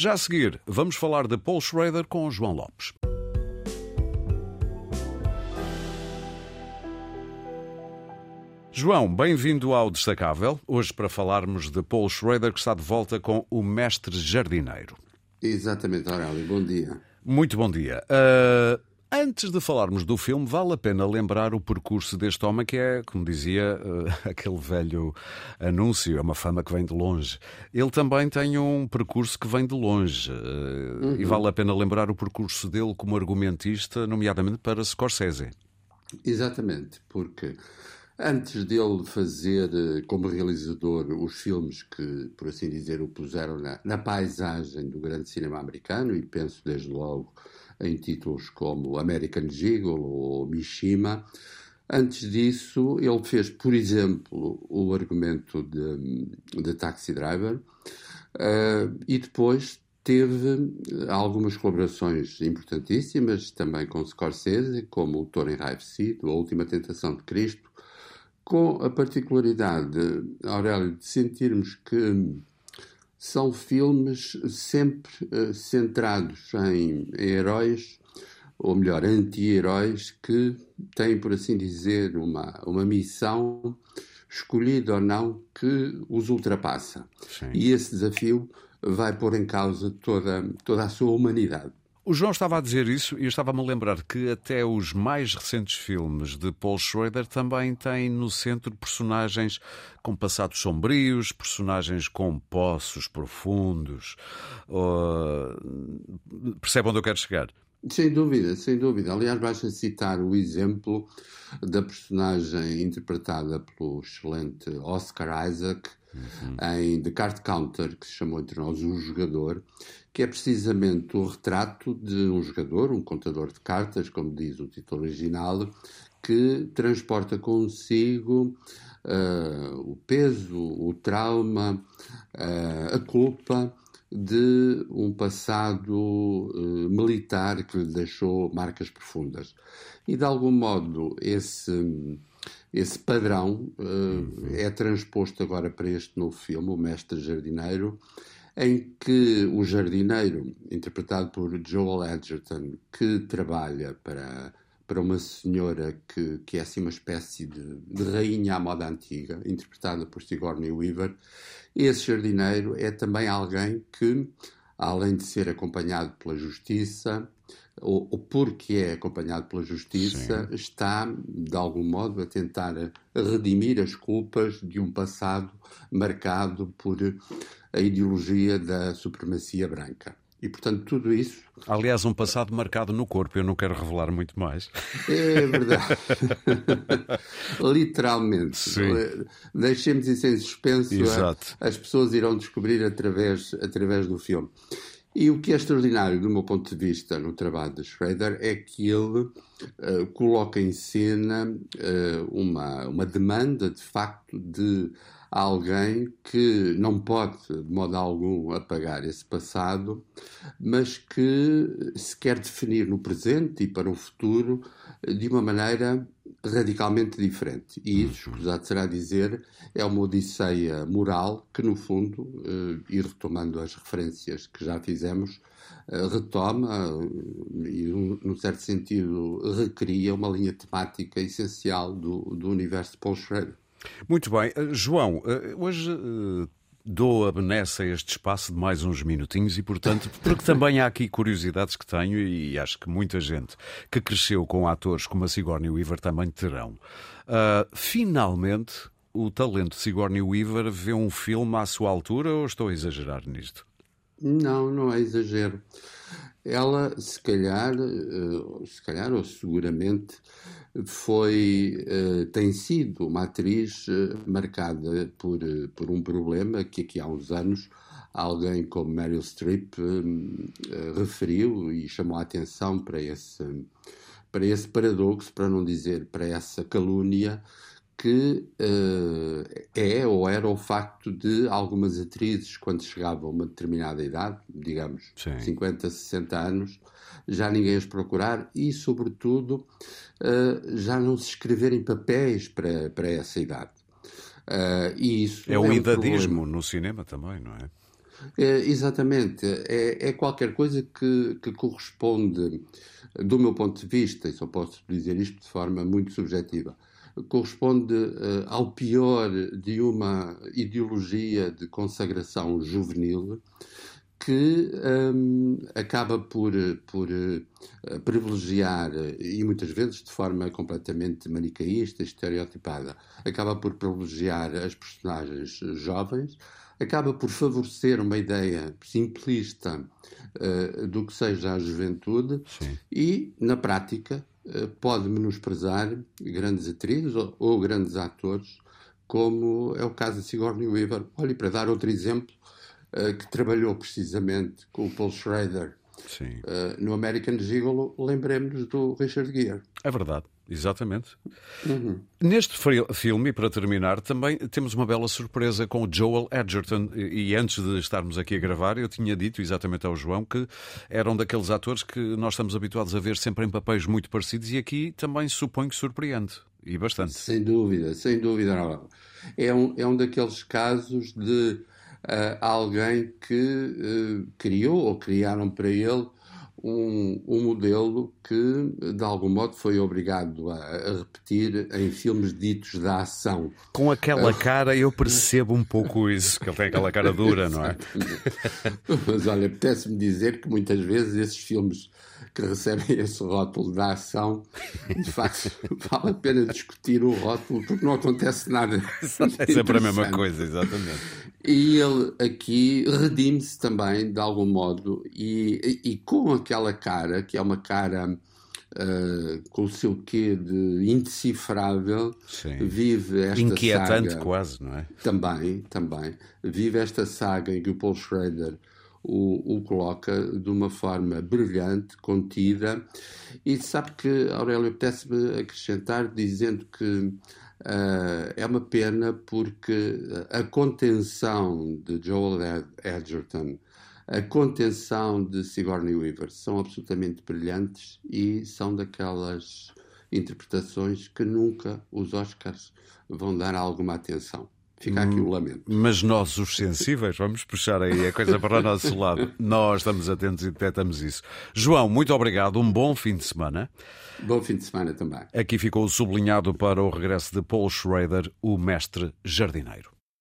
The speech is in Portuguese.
Já a seguir, vamos falar de Paul Schrader com o João Lopes. João, bem-vindo ao Destacável. Hoje para falarmos de Paul Schrader, que está de volta com o Mestre Jardineiro. Exatamente, Aurélio. Bom dia. Muito bom dia. Uh, antes de falarmos do filme, vale a pena lembrar o percurso deste homem, que é, como dizia uh, aquele velho anúncio, é uma fama que vem de longe. Ele também tem um percurso que vem de longe. Uh, uhum. E vale a pena lembrar o percurso dele como argumentista, nomeadamente para Scorsese. Exatamente, porque Antes dele fazer eh, como realizador os filmes que, por assim dizer, o puseram na, na, paisagem do grande cinema americano, e penso desde logo em títulos como American Giggle ou Mishima, antes disso ele fez, por exemplo, o argumento de, de Taxi Driver, uh, e depois teve algumas colaborações importantíssimas também com Scorsese, como o Toro Enraivecido, A Última Tentação de Cristo, com a particularidade, Aurélio, de sentirmos que são filmes sempre uh, centrados em, em, heróis, ou melhor, anti-heróis, que têm, por assim dizer, uma, uma missão, escolhida ou não, que os ultrapassa. Sim. E esse desafio vai pôr em causa toda, toda a sua humanidade. O João estava a dizer isso e eu estava-me a lembrar que até os mais recentes filmes de Paul Schrader também têm no centro personagens com passados sombrios, personagens com poços profundos. Uh, percebe onde eu quero chegar? Sem dúvida, sem dúvida. Aliás, basta citar o exemplo da personagem interpretada pelo excelente Oscar Isaac uhum. em The Card Counter, que se chamou entre nós O Jogador, que é precisamente o retrato de um jogador, um contador de cartas, como diz o título original, que transporta consigo uh, o peso, o trauma, uh, a culpa de um passado uh, militar que lhe deixou marcas profundas. E de algum modo esse esse padrão uh, é transposto agora para este novo filme, O Mestre Jardineiro, em que o jardineiro, interpretado por Joel Edgerton, que trabalha para, para uma senhora que, que é assim uma espécie de, de rainha à moda antiga, interpretada por Sigourney Weaver, esse jardineiro é também alguém que, além de ser acompanhado pela justiça, ou, ou porque é acompanhado pela justiça, Sim. está, de algum modo, a tentar redimir as culpas de um passado marcado por a ideologia da supremacia branca. E, portanto, tudo isso. Aliás, um passado marcado no corpo, eu não quero revelar muito mais. É verdade. Literalmente. Sim. Deixemos isso em suspenso. Exato. As pessoas irão descobrir através, através do filme. E o que é extraordinário, do meu ponto de vista, no trabalho de Schrader é que ele uh, coloca em cena uh, uma, uma demanda, de facto, de alguém que não pode, de modo algum, apagar esse passado, mas que se quer definir no presente e para o futuro de uma maneira radicalmente diferente. E isso, uhum. escusado será dizer, é uma odisseia moral que, no fundo, uh, e retomando as referências que já fizemos, uh, retoma uh, e, num certo sentido, recria uma linha temática essencial do, do universo de Paul Schrader. Muito bem. Eh, João, eh, hoje eh, dou a Benessa este espaço de mais uns minutinhos e, portanto, porque também há aqui curiosidades que tenho e acho que muita gente que cresceu com atores como a Sigourney Weaver também terão. Uh, finalmente, o talento de Sigourney Weaver vê um filme à sua altura ou estou a exagerar nisto? Não, não é exagero. Ela, se calhar, se calhar ou seguramente, foi, uh, tem sido uma atriz uh, marcada por, uh, por um problema que aqui há uns anos alguém como Meryl Streep referiu e chamou a atenção para esse, para esse paradoxo, para não dizer para essa calúnia que é ou era o facto de algumas atrizes, quando chegavam a uma determinada idade, digamos Sim. 50, 60 anos, já ninguém as procurar e, sobretudo, uh, já não se escreverem papéis para, para essa idade. Uh, e isso é, é o um idadismo problema. no cinema também, não é? É, exatamente. É, é, qualquer coisa que, que corresponde, do meu ponto de vista, e só posso dizer isto de forma muito subjetiva, corresponde uh, ao pior de uma ideologia de consagração juvenil que um, acaba por, por uh, privilegiar, e muitas vezes de forma completamente manicaísta, estereotipada, acaba por privilegiar as personagens jovens, acaba por favorecer uma ideia simplista uh, do que seja a juventude Sim. e, na prática, uh, pode menosprezar grandes atrizes ou, ou, grandes atores, como é o caso de Sigourney Weaver. Olhe, para dar outro exemplo, uh, que trabalhou precisamente com o Paul Schrader uh, no American Gigolo, lembremos-nos do Richard Gere. É verdade. Exatamente. Uhum. Neste filme, para terminar, também temos uma bela surpresa com o Joel Edgerton. E antes de estarmos aqui a gravar, eu tinha dito exatamente ao João que eram daqueles atores que nós estamos habituados a ver sempre em papéis muito parecidos e aqui também suponho que surpreende. E bastante. Sem dúvida, sem dúvida. É um, é um daqueles casos de uh, alguém que uh, criou ou criaram para ele um, um, modelo que, de algum modo, foi obrigado a, a, repetir em filmes ditos da ação. Com aquela cara, eu percebo um pouco isso, que ele tem aquela cara dura, não é? Mas olha, apetece-me dizer que muitas vezes esses filmes que recebem esse rótulo da ação, de facto, vale a pena discutir o rótulo, porque não acontece nada. É sempre a mesma coisa, exatamente. E ele aqui redime-se também, de algum modo, e, e, e, com aquela cara, que é uma cara uh, com o seu quê de indecifrável, Sim. vive esta Inquietante saga, quase, não é? Também, também. Vive esta saga em que o Paul Schrader o, o, coloca de uma forma brilhante, contida, e sabe que, Aurélio, apetece-me acrescentar dizendo que Uh, é uma pena porque a contenção de Joel Edgerton, a contenção de Sigourney Weaver são absolutamente brilhantes e são daquelas interpretações que nunca os Oscars vão dar alguma atenção. Fica aqui o lamento. Mas nós, os sensíveis, vamos puxar aí a coisa para o nosso lado. Nós estamos atentos e detectamos isso. João, muito obrigado. Um bom fim de semana. Bom fim de semana também. Aqui ficou sublinhado para o regresso de Paul Schrader, o mestre jardineiro.